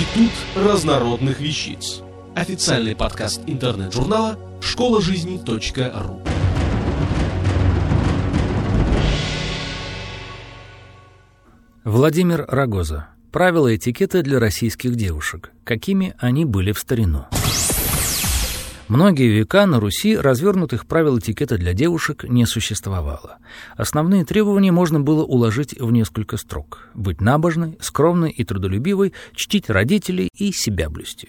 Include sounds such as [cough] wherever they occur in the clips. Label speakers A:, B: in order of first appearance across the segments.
A: Институт разнородных вещиц. Официальный подкаст интернет-журнала школа жизни.ру.
B: Владимир Рогоза. Правила этикета для российских девушек. Какими они были в старину. Многие века на Руси развернутых правил этикета для девушек не существовало. Основные требования можно было уложить в несколько строк. Быть набожной, скромной и трудолюбивой, чтить родителей и себя блюсти.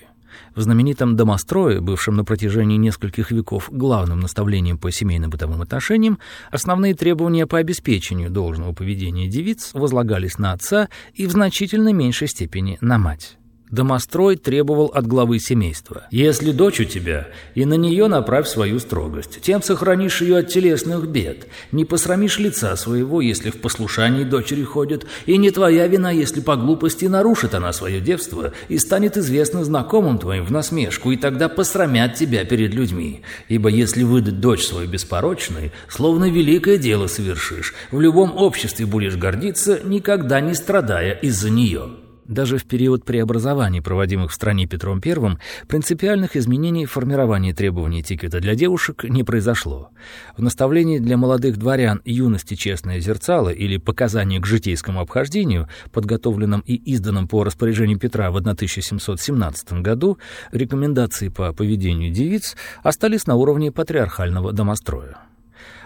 B: В знаменитом «Домострое», бывшем на протяжении нескольких веков главным наставлением по семейно-бытовым отношениям, основные требования по обеспечению должного поведения девиц возлагались на отца и в значительно меньшей степени на мать. Домострой требовал от главы семейства. «Если дочь у тебя, и на нее направь свою строгость, тем сохранишь ее от телесных бед, не посрамишь лица своего, если в послушании дочери ходят, и не твоя вина, если по глупости нарушит она свое девство и станет известно знакомым твоим в насмешку, и тогда посрамят тебя перед людьми. Ибо если выдать дочь свою беспорочной, словно великое дело совершишь, в любом обществе будешь гордиться, никогда не страдая из-за нее». Даже в период преобразований, проводимых в стране Петром I, принципиальных изменений в формировании требований этикета для девушек не произошло. В наставлении для молодых дворян «Юности честное зерцало» или «Показания к житейскому обхождению», подготовленном и изданном по распоряжению Петра в 1717 году, рекомендации по поведению девиц остались на уровне патриархального домостроя.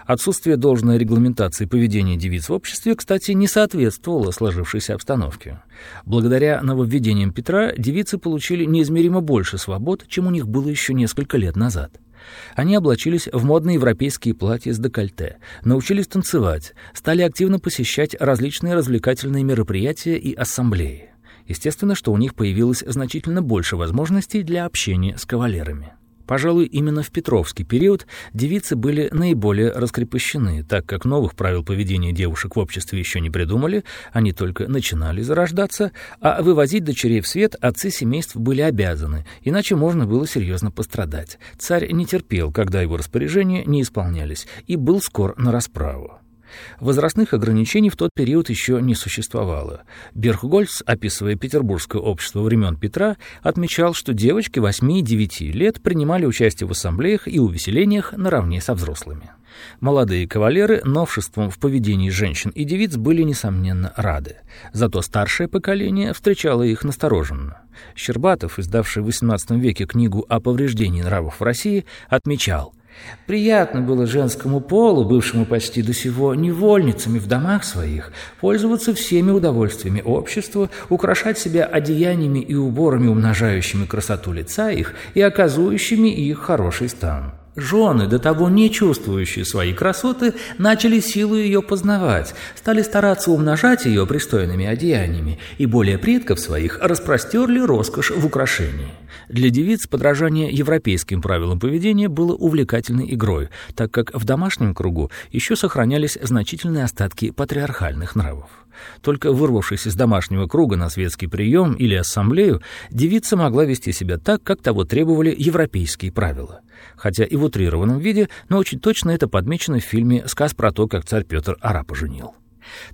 B: Отсутствие должной регламентации поведения девиц в обществе, кстати, не соответствовало сложившейся обстановке. Благодаря нововведениям Петра девицы получили неизмеримо больше свобод, чем у них было еще несколько лет назад. Они облачились в модные европейские платья с декольте, научились танцевать, стали активно посещать различные развлекательные мероприятия и ассамблеи. Естественно, что у них появилось значительно больше возможностей для общения с кавалерами. Пожалуй, именно в Петровский период девицы были наиболее раскрепощены, так как новых правил поведения девушек в обществе еще не придумали, они только начинали зарождаться, а вывозить дочерей в свет отцы семейств были обязаны, иначе можно было серьезно пострадать. Царь не терпел, когда его распоряжения не исполнялись, и был скор на расправу. Возрастных ограничений в тот период еще не существовало. Берхгольц, описывая петербургское общество времен Петра, отмечал, что девочки 8-9 лет принимали участие в ассамблеях и увеселениях наравне со взрослыми. Молодые кавалеры новшеством в поведении женщин и девиц были, несомненно, рады. Зато старшее поколение встречало их настороженно. Щербатов, издавший в XVIII веке книгу о повреждении нравов в России, отмечал – Приятно было женскому полу, бывшему почти до сего невольницами в домах своих, пользоваться всеми удовольствиями общества, украшать себя одеяниями и уборами, умножающими красоту лица их и оказующими их хороший стан. Жены, до того не чувствующие свои красоты, начали силу ее познавать, стали стараться умножать ее пристойными одеяниями и более предков своих распростерли роскошь в украшении. Для девиц подражание европейским правилам поведения было увлекательной игрой, так как в домашнем кругу еще сохранялись значительные остатки патриархальных нравов. Только вырвавшись из домашнего круга на светский прием или ассамблею, девица могла вести себя так, как того требовали европейские правила. Хотя и в утрированном виде, но очень точно это подмечено в фильме «Сказ про то, как царь Петр арапа женил».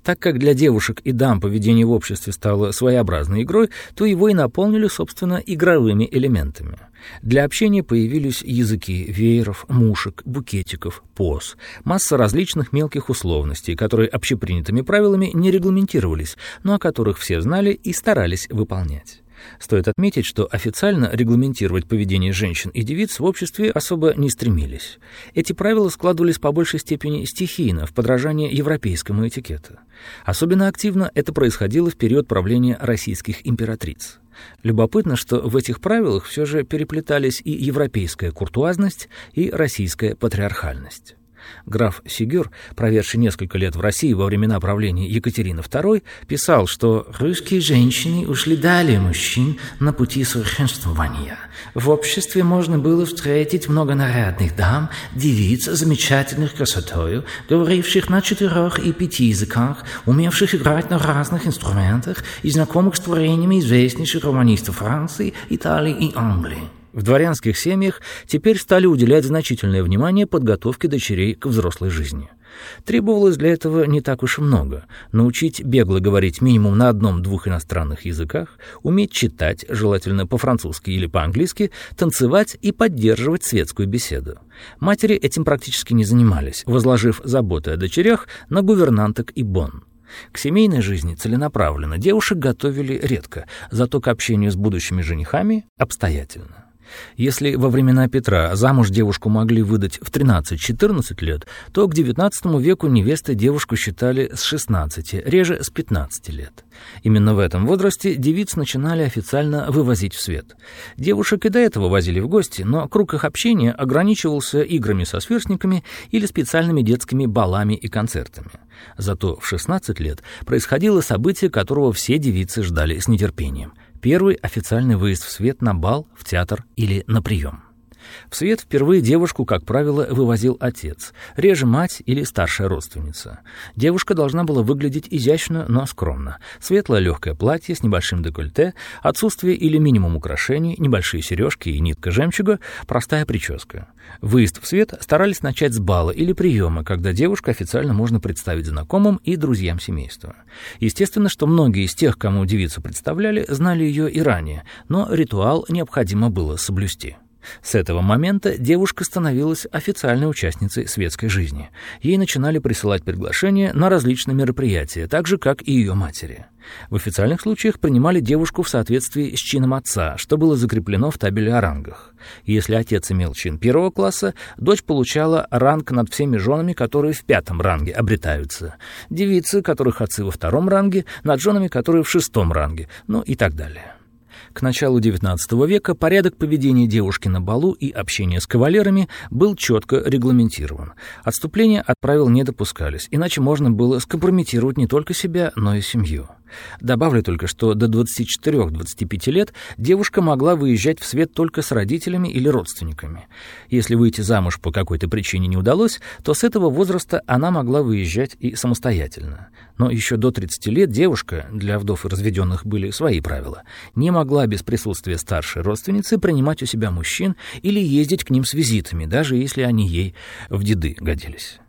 B: Так как для девушек и дам поведение в обществе стало своеобразной игрой, то его и наполнили, собственно, игровыми элементами. Для общения появились языки вееров, мушек, букетиков, поз, масса различных мелких условностей, которые общепринятыми правилами не регламентировались, но о которых все знали и старались выполнять. Стоит отметить, что официально регламентировать поведение женщин и девиц в обществе особо не стремились. Эти правила складывались по большей степени стихийно, в подражание европейскому этикету. Особенно активно это происходило в период правления российских императриц. Любопытно, что в этих правилах все же переплетались и европейская куртуазность, и российская патриархальность. Граф Сигюр, проведший несколько лет в России во времена правления Екатерины II, писал, что «русские женщины ушли далее мужчин на пути совершенствования. В обществе можно было встретить много нарядных дам, девиц, замечательных красотою, говоривших на четырех и пяти языках, умевших играть на разных инструментах и знакомых с творениями известнейших романистов Франции, Италии и Англии. В дворянских семьях теперь стали уделять значительное внимание подготовке дочерей к взрослой жизни. Требовалось для этого не так уж и много. Научить бегло говорить минимум на одном-двух иностранных языках, уметь читать, желательно по-французски или по-английски, танцевать и поддерживать светскую беседу. Матери этим практически не занимались, возложив заботы о дочерях на гувернанток и бон. К семейной жизни целенаправленно девушек готовили редко, зато к общению с будущими женихами обстоятельно. Если во времена Петра замуж девушку могли выдать в 13-14 лет, то к XIX веку невестой девушку считали с 16, реже с 15 лет. Именно в этом возрасте девиц начинали официально вывозить в свет. Девушек и до этого возили в гости, но круг их общения ограничивался играми со сверстниками или специальными детскими балами и концертами. Зато в 16 лет происходило событие, которого все девицы ждали с нетерпением — Первый официальный выезд в свет на бал, в театр или на прием. В свет впервые девушку, как правило, вывозил отец, реже мать или старшая родственница. Девушка должна была выглядеть изящно, но скромно. Светлое легкое платье с небольшим декольте, отсутствие или минимум украшений, небольшие сережки и нитка жемчуга, простая прическа. Выезд в свет старались начать с бала или приема, когда девушка официально можно представить знакомым и друзьям семейства. Естественно, что многие из тех, кому девицу представляли, знали ее и ранее, но ритуал необходимо было соблюсти. С этого момента девушка становилась официальной участницей светской жизни. Ей начинали присылать приглашения на различные мероприятия, так же, как и ее матери. В официальных случаях принимали девушку в соответствии с чином отца, что было закреплено в табеле о рангах. Если отец имел чин первого класса, дочь получала ранг над всеми женами, которые в пятом ранге обретаются. Девицы, которых отцы во втором ранге, над женами, которые в шестом ранге, ну и так далее. К началу XIX века порядок поведения девушки на балу и общения с кавалерами был четко регламентирован. Отступления от правил не допускались, иначе можно было скомпрометировать не только себя, но и семью. Добавлю только, что до 24-25 лет девушка могла выезжать в свет только с родителями или родственниками. Если выйти замуж по какой-то причине не удалось, то с этого возраста она могла выезжать и самостоятельно. Но еще до 30 лет девушка, для вдов и разведенных были свои правила, не могла без присутствия старшей родственницы принимать у себя мужчин или ездить к ним с визитами, даже если они ей в деды годились.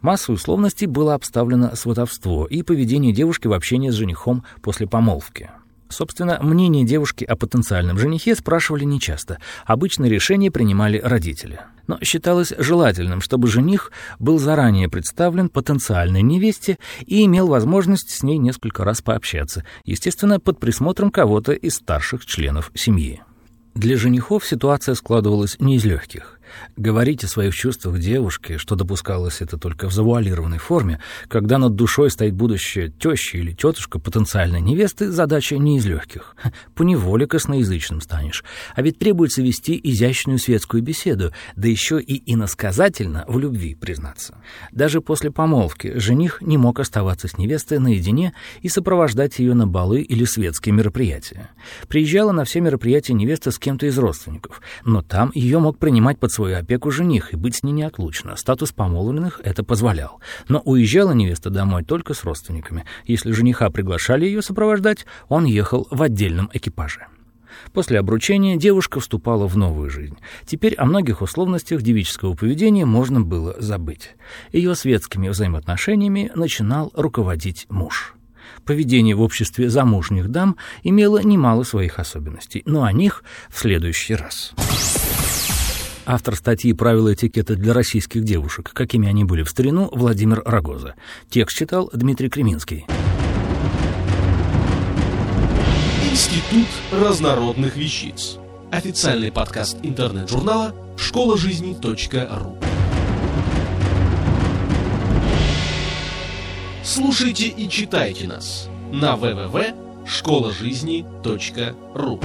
B: Массой условностей было обставлено сватовство и поведение девушки в общении с женихом после помолвки. Собственно, мнение девушки о потенциальном женихе спрашивали нечасто. Обычно решение принимали родители. Но считалось желательным, чтобы жених был заранее представлен потенциальной невесте и имел возможность с ней несколько раз пообщаться, естественно, под присмотром кого-то из старших членов семьи. Для женихов ситуация складывалась не из легких. Говорить о своих чувствах девушке, что допускалось это только в завуалированной форме, когда над душой стоит будущая теща или тетушка потенциальной невесты, задача не из легких. [laughs] Поневоле косноязычным станешь. А ведь требуется вести изящную светскую беседу, да еще и иносказательно в любви признаться. Даже после помолвки жених не мог оставаться с невестой наедине и сопровождать ее на балы или светские мероприятия. Приезжала на все мероприятия невеста с кем-то из родственников, но там ее мог принимать под свою опеку жених и быть с ней неотлучно. Статус помолвленных это позволял. Но уезжала невеста домой только с родственниками. Если жениха приглашали ее сопровождать, он ехал в отдельном экипаже. После обручения девушка вступала в новую жизнь. Теперь о многих условностях девического поведения можно было забыть. Ее светскими взаимоотношениями начинал руководить муж. Поведение в обществе замужних дам имело немало своих особенностей, но о них в следующий раз автор статьи «Правила этикета для российских девушек. Какими они были в старину» Владимир Рогоза. Текст читал Дмитрий Креминский.
A: Институт разнородных вещиц. Официальный подкаст интернет-журнала школа жизни .ру. Слушайте и читайте нас на www.школажизни.ру.